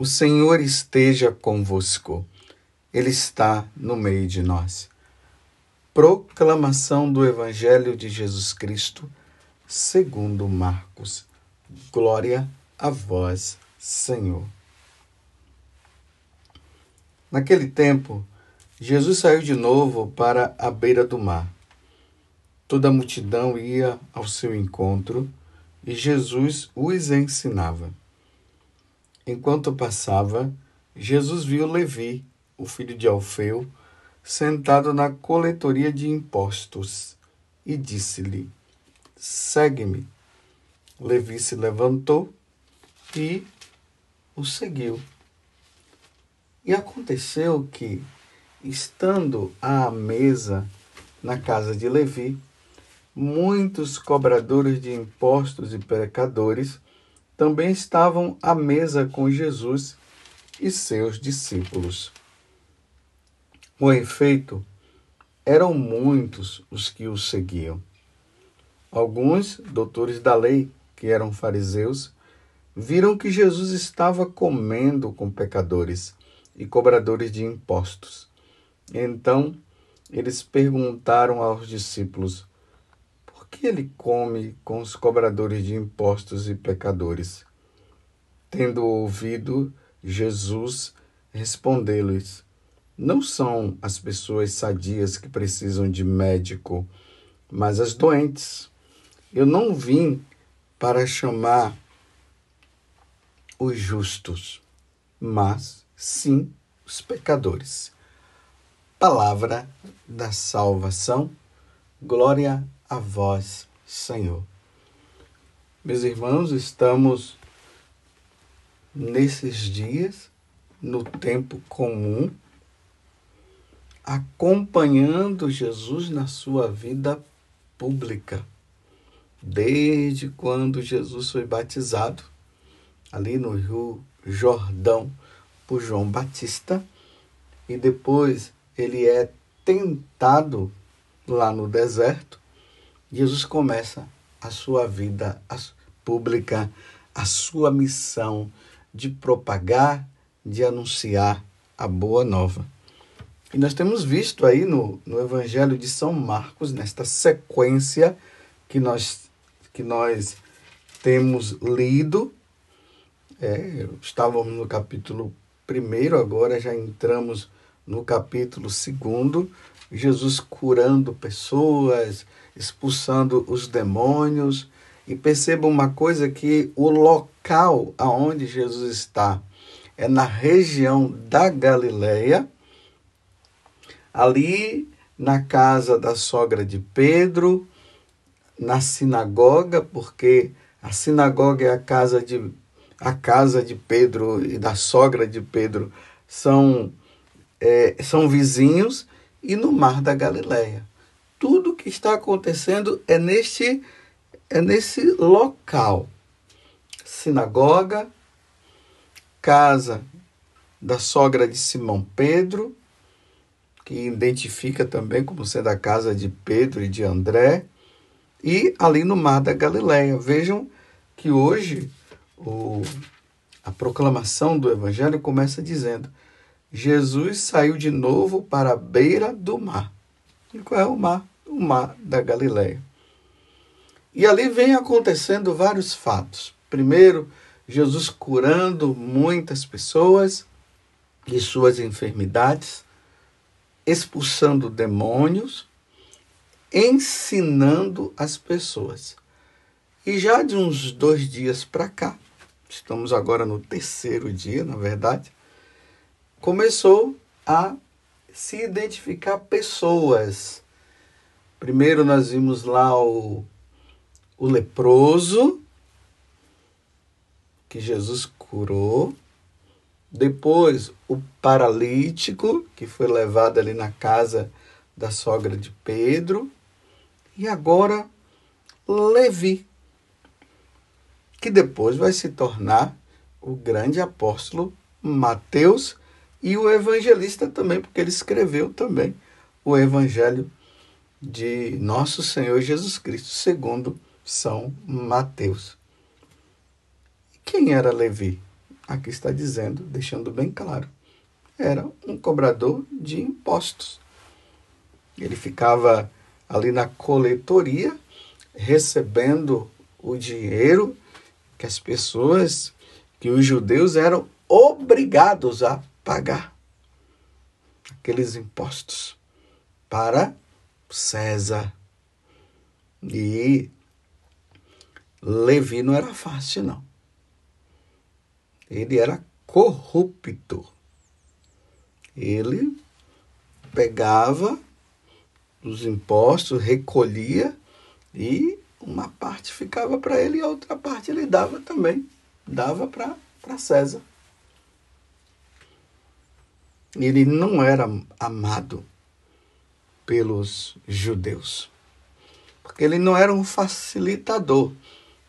O Senhor esteja convosco, Ele está no meio de nós. Proclamação do Evangelho de Jesus Cristo, segundo Marcos. Glória a vós, Senhor. Naquele tempo, Jesus saiu de novo para a beira do mar. Toda a multidão ia ao seu encontro e Jesus os ensinava. Enquanto passava, Jesus viu Levi, o filho de Alfeu, sentado na coletoria de impostos, e disse-lhe: Segue-me. Levi se levantou e o seguiu. E aconteceu que, estando à mesa na casa de Levi, muitos cobradores de impostos e pecadores também estavam à mesa com Jesus e seus discípulos. Com efeito, eram muitos os que o seguiam. Alguns doutores da lei, que eram fariseus, viram que Jesus estava comendo com pecadores e cobradores de impostos. Então, eles perguntaram aos discípulos: que ele come com os cobradores de impostos e pecadores? Tendo ouvido Jesus respondê-lhes: Não são as pessoas sadias que precisam de médico, mas as doentes. Eu não vim para chamar os justos, mas sim os pecadores. Palavra da salvação. Glória a vós, Senhor. Meus irmãos, estamos nesses dias, no tempo comum, acompanhando Jesus na sua vida pública. Desde quando Jesus foi batizado, ali no Rio Jordão, por João Batista, e depois ele é tentado lá no deserto Jesus começa a sua vida pública, a sua missão de propagar, de anunciar a boa nova. E nós temos visto aí no, no Evangelho de São Marcos, nesta sequência que nós, que nós temos lido, é, estávamos no capítulo 1, agora já entramos no capítulo 2, Jesus curando pessoas, expulsando os demônios. E perceba uma coisa que o local aonde Jesus está é na região da Galileia, ali na casa da sogra de Pedro, na sinagoga, porque a sinagoga é a casa de a casa de Pedro e da sogra de Pedro são é, são vizinhos e no mar da Galileia tudo que está acontecendo é neste é nesse local. Sinagoga, casa da sogra de Simão Pedro, que identifica também como sendo a casa de Pedro e de André, e ali no Mar da Galileia. Vejam que hoje o, a proclamação do Evangelho começa dizendo: Jesus saiu de novo para a beira do mar. E qual é o mar? O mar da Galileia. E ali vem acontecendo vários fatos. Primeiro, Jesus curando muitas pessoas de suas enfermidades, expulsando demônios, ensinando as pessoas. E já de uns dois dias para cá, estamos agora no terceiro dia, na verdade, começou a se identificar pessoas. Primeiro nós vimos lá o, o leproso, que Jesus curou. Depois o paralítico, que foi levado ali na casa da sogra de Pedro. E agora Levi, que depois vai se tornar o grande apóstolo Mateus e o evangelista também, porque ele escreveu também o evangelho de nosso Senhor Jesus Cristo, segundo São Mateus. Quem era Levi? aqui está dizendo, deixando bem claro, era um cobrador de impostos. Ele ficava ali na coletoria, recebendo o dinheiro que as pessoas, que os judeus eram obrigados a pagar aqueles impostos para César. E Levi não era fácil, não. Ele era corrupto. Ele pegava os impostos, recolhia e uma parte ficava para ele e a outra parte ele dava também. Dava para César. Ele não era amado pelos judeus. Porque ele não era um facilitador.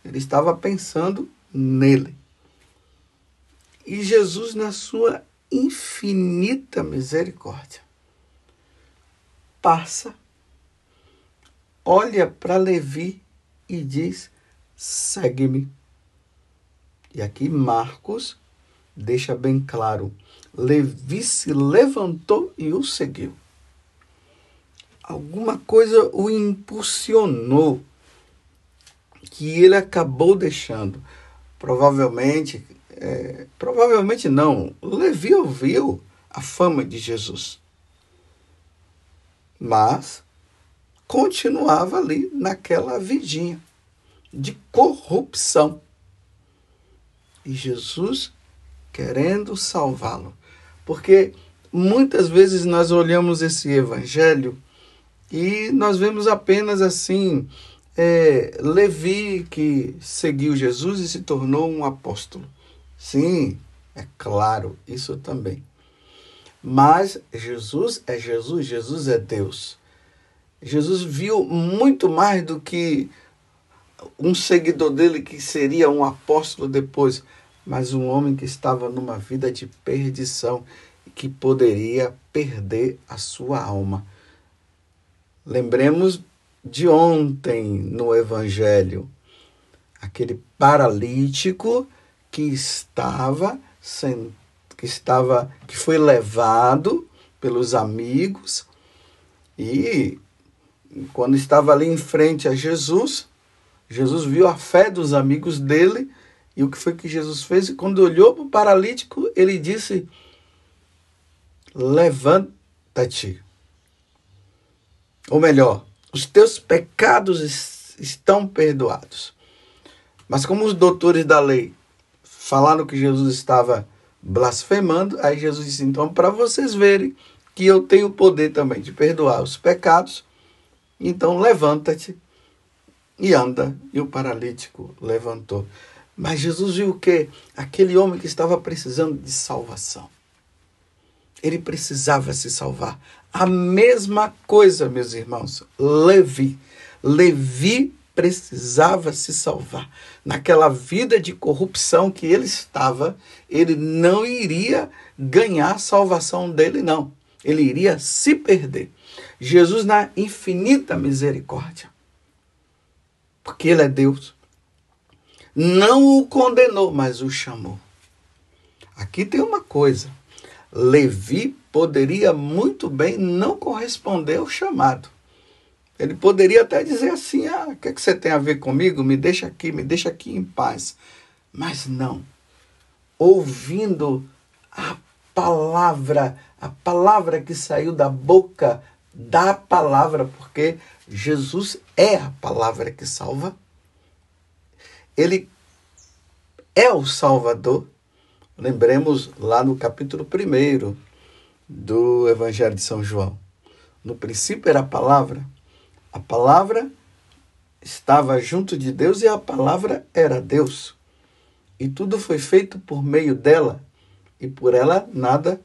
Ele estava pensando nele. E Jesus, na sua infinita misericórdia, passa, olha para Levi e diz: segue-me. E aqui Marcos deixa bem claro: Levi se levantou e o seguiu. Alguma coisa o impulsionou que ele acabou deixando. Provavelmente, é, provavelmente não, Levi ouviu a fama de Jesus. Mas continuava ali naquela vidinha de corrupção. E Jesus querendo salvá-lo. Porque muitas vezes nós olhamos esse evangelho e nós vemos apenas assim é, Levi que seguiu Jesus e se tornou um apóstolo. Sim, é claro, isso também. Mas Jesus é Jesus, Jesus é Deus. Jesus viu muito mais do que um seguidor dele que seria um apóstolo depois, mas um homem que estava numa vida de perdição e que poderia perder a sua alma. Lembremos de ontem no Evangelho, aquele paralítico que estava que estava que foi levado pelos amigos e quando estava ali em frente a Jesus, Jesus viu a fé dos amigos dele e o que foi que Jesus fez? Quando olhou para o paralítico, ele disse: Levanta-te. Ou melhor, os teus pecados estão perdoados. Mas como os doutores da lei falaram que Jesus estava blasfemando, aí Jesus disse: então, para vocês verem que eu tenho o poder também de perdoar os pecados, então levanta-te e anda. E o paralítico levantou. Mas Jesus viu o que? Aquele homem que estava precisando de salvação. Ele precisava se salvar. A mesma coisa, meus irmãos, Levi. Levi precisava se salvar. Naquela vida de corrupção que ele estava, ele não iria ganhar a salvação dele, não. Ele iria se perder. Jesus, na infinita misericórdia, porque ele é Deus, não o condenou, mas o chamou. Aqui tem uma coisa. Levi poderia muito bem não corresponder ao chamado. Ele poderia até dizer assim: ah, o que, é que você tem a ver comigo? Me deixa aqui, me deixa aqui em paz. Mas não. Ouvindo a palavra, a palavra que saiu da boca da palavra, porque Jesus é a palavra que salva. Ele é o Salvador. Lembremos lá no capítulo 1 do Evangelho de São João. No princípio era a palavra. A palavra estava junto de Deus e a palavra era Deus. E tudo foi feito por meio dela, e por ela nada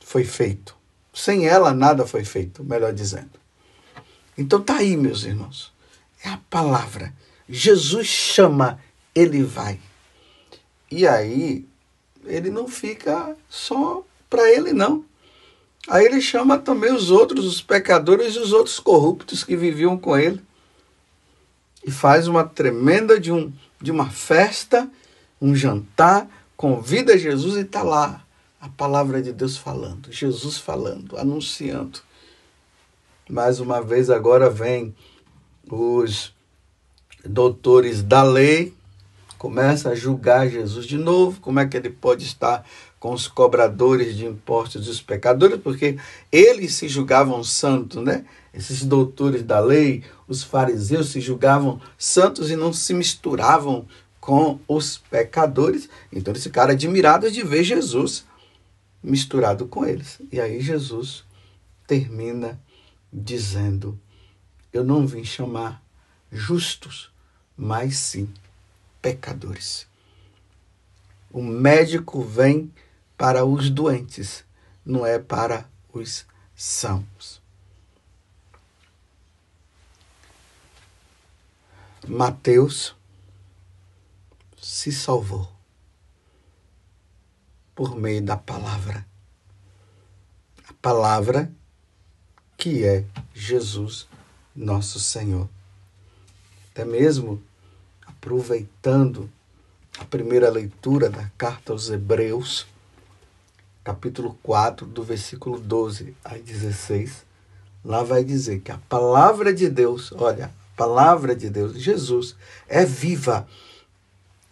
foi feito. Sem ela nada foi feito, melhor dizendo. Então tá aí, meus irmãos. É a palavra. Jesus chama, ele vai. E aí ele não fica só para ele, não. Aí ele chama também os outros, os pecadores e os outros corruptos que viviam com ele. E faz uma tremenda de, um, de uma festa, um jantar, convida Jesus e está lá a palavra de Deus falando, Jesus falando, anunciando. Mais uma vez agora vem os doutores da lei, começa a julgar Jesus de novo, como é que ele pode estar com os cobradores de impostos e os pecadores, porque eles se julgavam santos, né? Esses doutores da lei, os fariseus se julgavam santos e não se misturavam com os pecadores. Então eles ficaram admirados de ver Jesus misturado com eles. E aí Jesus termina dizendo: Eu não vim chamar justos, mas sim pecadores. O médico vem para os doentes, não é para os sãos. Mateus se salvou por meio da palavra. A palavra que é Jesus, nosso Senhor. Até mesmo aproveitando a primeira leitura da carta aos Hebreus, capítulo 4, do versículo 12 a 16, lá vai dizer que a palavra de Deus, olha, a palavra de Deus, Jesus, é viva,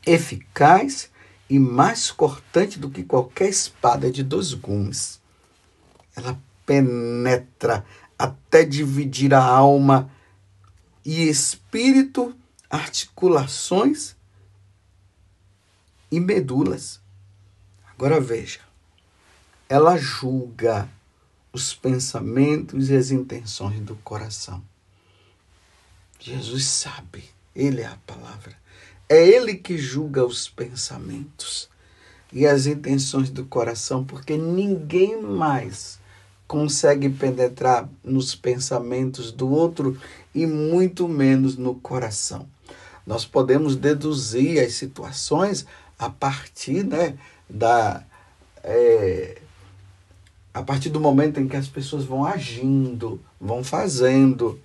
eficaz e mais cortante do que qualquer espada de dois gumes. Ela penetra até dividir a alma e espírito, articulações e medulas. Agora veja, ela julga os pensamentos e as intenções do coração. Jesus sabe, Ele é a palavra. É Ele que julga os pensamentos e as intenções do coração, porque ninguém mais consegue penetrar nos pensamentos do outro e muito menos no coração. Nós podemos deduzir as situações a partir né, da, é, a partir do momento em que as pessoas vão agindo, vão fazendo.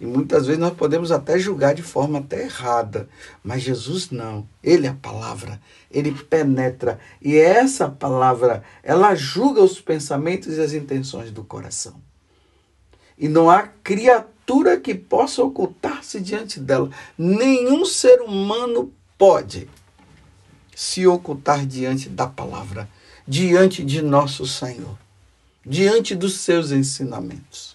E muitas vezes nós podemos até julgar de forma até errada, mas Jesus não. Ele é a palavra, ele penetra. E essa palavra, ela julga os pensamentos e as intenções do coração. E não há criatura que possa ocultar-se diante dela. Nenhum ser humano pode se ocultar diante da palavra, diante de nosso Senhor diante dos seus ensinamentos.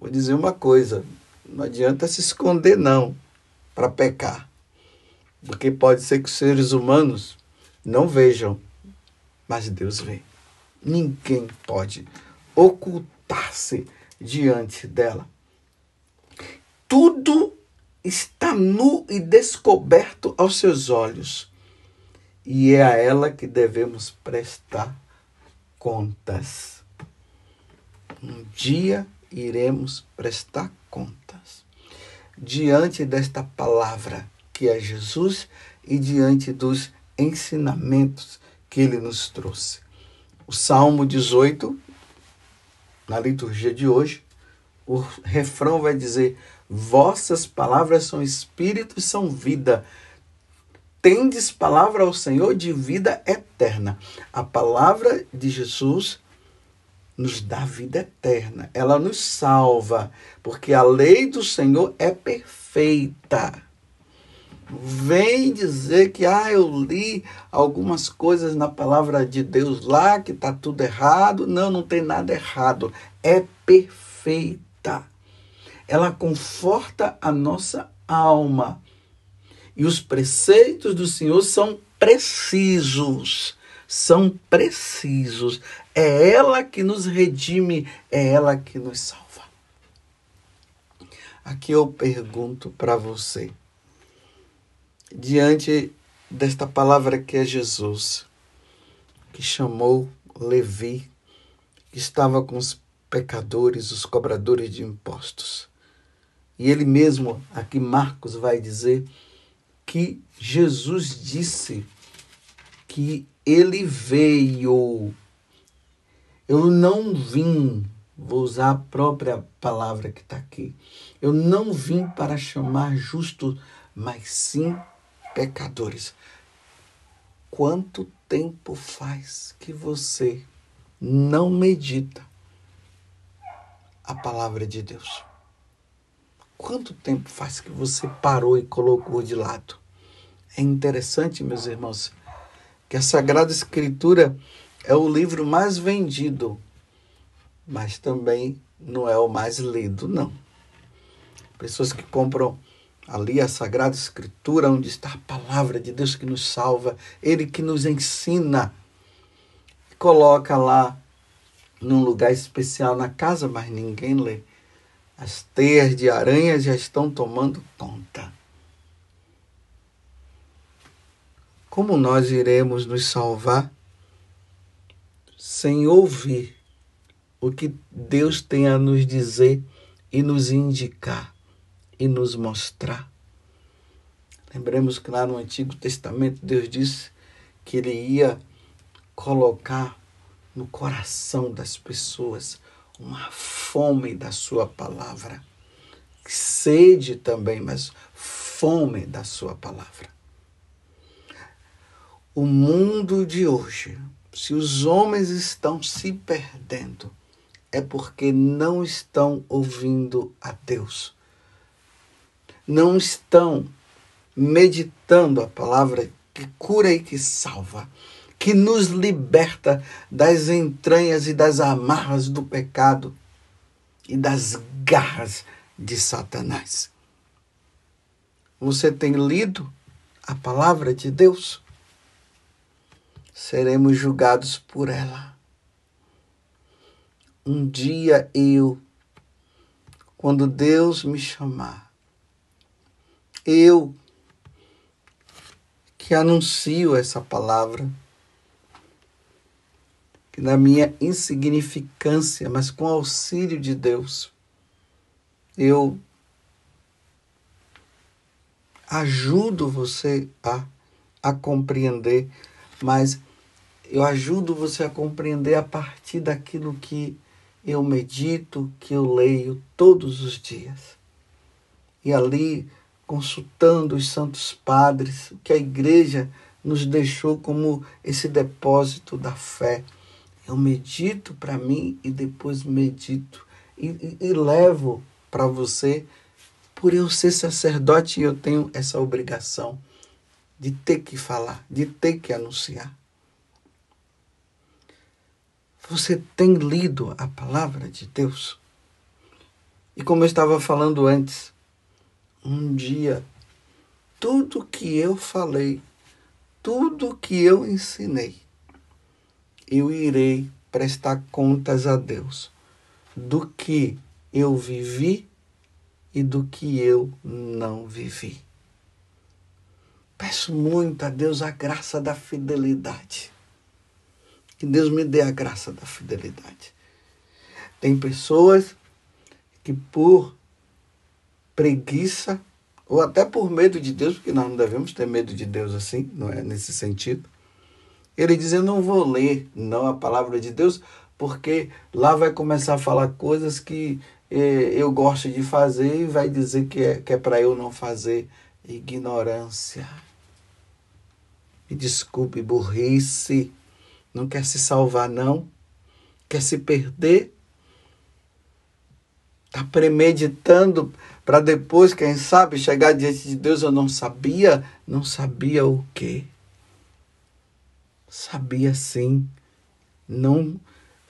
Vou dizer uma coisa: não adianta se esconder, não, para pecar. Porque pode ser que os seres humanos não vejam, mas Deus vê. Ninguém pode ocultar-se diante dela. Tudo está nu e descoberto aos seus olhos. E é a ela que devemos prestar contas. Um dia iremos prestar contas diante desta palavra que é Jesus e diante dos ensinamentos que ele nos trouxe. O Salmo 18, na liturgia de hoje, o refrão vai dizer: Vossas palavras são espírito e são vida tendes palavra ao Senhor de vida eterna. A palavra de Jesus nos dá vida eterna. Ela nos salva, porque a lei do Senhor é perfeita. Vem dizer que ah, eu li algumas coisas na palavra de Deus lá que está tudo errado. Não, não tem nada errado. É perfeita. Ela conforta a nossa alma e os preceitos do Senhor são precisos. São precisos. É ela que nos redime, é ela que nos salva. Aqui eu pergunto para você, diante desta palavra que é Jesus, que chamou Levi, que estava com os pecadores, os cobradores de impostos. E ele mesmo, aqui Marcos vai dizer, que Jesus disse que ele veio. Eu não vim, vou usar a própria palavra que está aqui. Eu não vim para chamar justos, mas sim pecadores. quanto tempo faz que você não medita a palavra de Deus? Quanto tempo faz que você parou e colocou de lado? É interessante, meus irmãos, que a Sagrada Escritura é o livro mais vendido, mas também não é o mais lido, não. Pessoas que compram ali a Sagrada Escritura, onde está a palavra de Deus que nos salva, Ele que nos ensina, coloca lá num lugar especial na casa, mas ninguém lê. As teias de aranha já estão tomando conta. Como nós iremos nos salvar sem ouvir o que Deus tem a nos dizer e nos indicar e nos mostrar? Lembremos que lá no Antigo Testamento Deus disse que Ele ia colocar no coração das pessoas uma fome da Sua palavra. Sede também, mas fome da Sua palavra. O mundo de hoje, se os homens estão se perdendo, é porque não estão ouvindo a Deus. Não estão meditando a palavra que cura e que salva que nos liberta das entranhas e das amarras do pecado e das garras de Satanás. Você tem lido a palavra de Deus? Seremos julgados por ela. Um dia eu, quando Deus me chamar, eu que anuncio essa palavra, que na minha insignificância, mas com auxílio de Deus, eu ajudo você a, a compreender, mas eu ajudo você a compreender a partir daquilo que eu medito, que eu leio todos os dias. E ali, consultando os santos padres, que a igreja nos deixou como esse depósito da fé eu medito para mim e depois medito e, e, e levo para você. Por eu ser sacerdote, eu tenho essa obrigação de ter que falar, de ter que anunciar. Você tem lido a palavra de Deus? E como eu estava falando antes, um dia, tudo que eu falei, tudo que eu ensinei, eu irei prestar contas a Deus do que eu vivi e do que eu não vivi. Peço muito a Deus a graça da fidelidade. Que Deus me dê a graça da fidelidade. Tem pessoas que por preguiça ou até por medo de Deus, porque nós não devemos ter medo de Deus assim, não é nesse sentido, ele diz: Eu não vou ler não a palavra de Deus, porque lá vai começar a falar coisas que eh, eu gosto de fazer e vai dizer que é, que é para eu não fazer. Ignorância. Me desculpe, burrice. Não quer se salvar, não? Quer se perder? Está premeditando para depois, quem sabe, chegar diante de Deus. Eu não sabia. Não sabia o quê? Sabia sim. Não,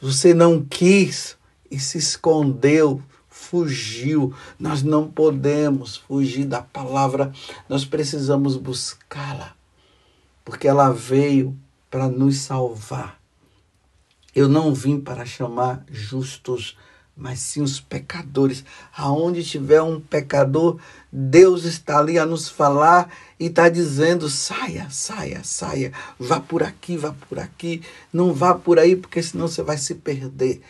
você não quis e se escondeu, fugiu. Nós não podemos fugir da palavra. Nós precisamos buscá-la, porque ela veio para nos salvar. Eu não vim para chamar justos mas sim os pecadores. Aonde tiver um pecador, Deus está ali a nos falar e está dizendo: saia, saia, saia, vá por aqui, vá por aqui, não vá por aí, porque senão você vai se perder.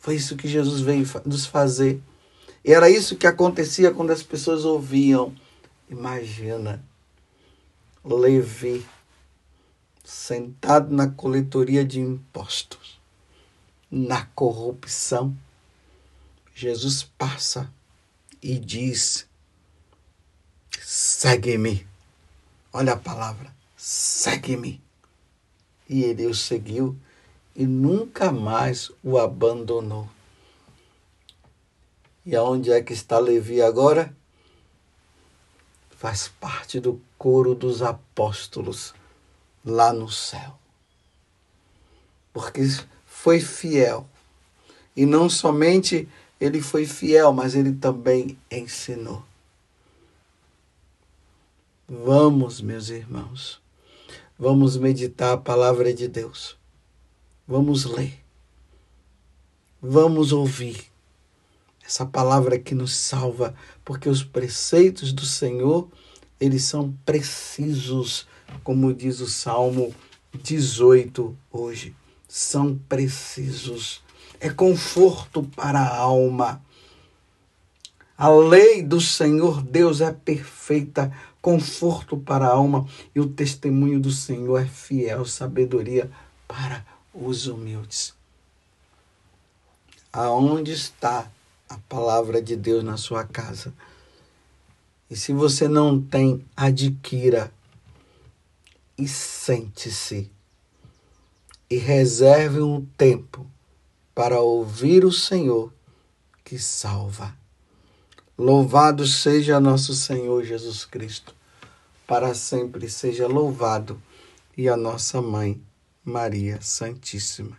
Foi isso que Jesus veio nos fazer. E era isso que acontecia quando as pessoas ouviam. Imagina, Levi sentado na coletoria de impostos, na corrupção Jesus passa e diz: segue-me. Olha a palavra, segue-me. E ele o seguiu e nunca mais o abandonou. E aonde é que está Levi agora? Faz parte do coro dos apóstolos lá no céu. Porque foi fiel. E não somente ele foi fiel, mas ele também ensinou. Vamos, meus irmãos, vamos meditar a palavra de Deus. Vamos ler. Vamos ouvir essa palavra que nos salva, porque os preceitos do Senhor, eles são precisos, como diz o Salmo 18 hoje. São precisos. É conforto para a alma. A lei do Senhor Deus é perfeita, conforto para a alma, e o testemunho do Senhor é fiel, sabedoria para os humildes. Aonde está a palavra de Deus na sua casa. E se você não tem, adquira e sente-se e reserve um tempo para ouvir o Senhor que salva. Louvado seja nosso Senhor Jesus Cristo, para sempre seja louvado, e a nossa mãe, Maria Santíssima.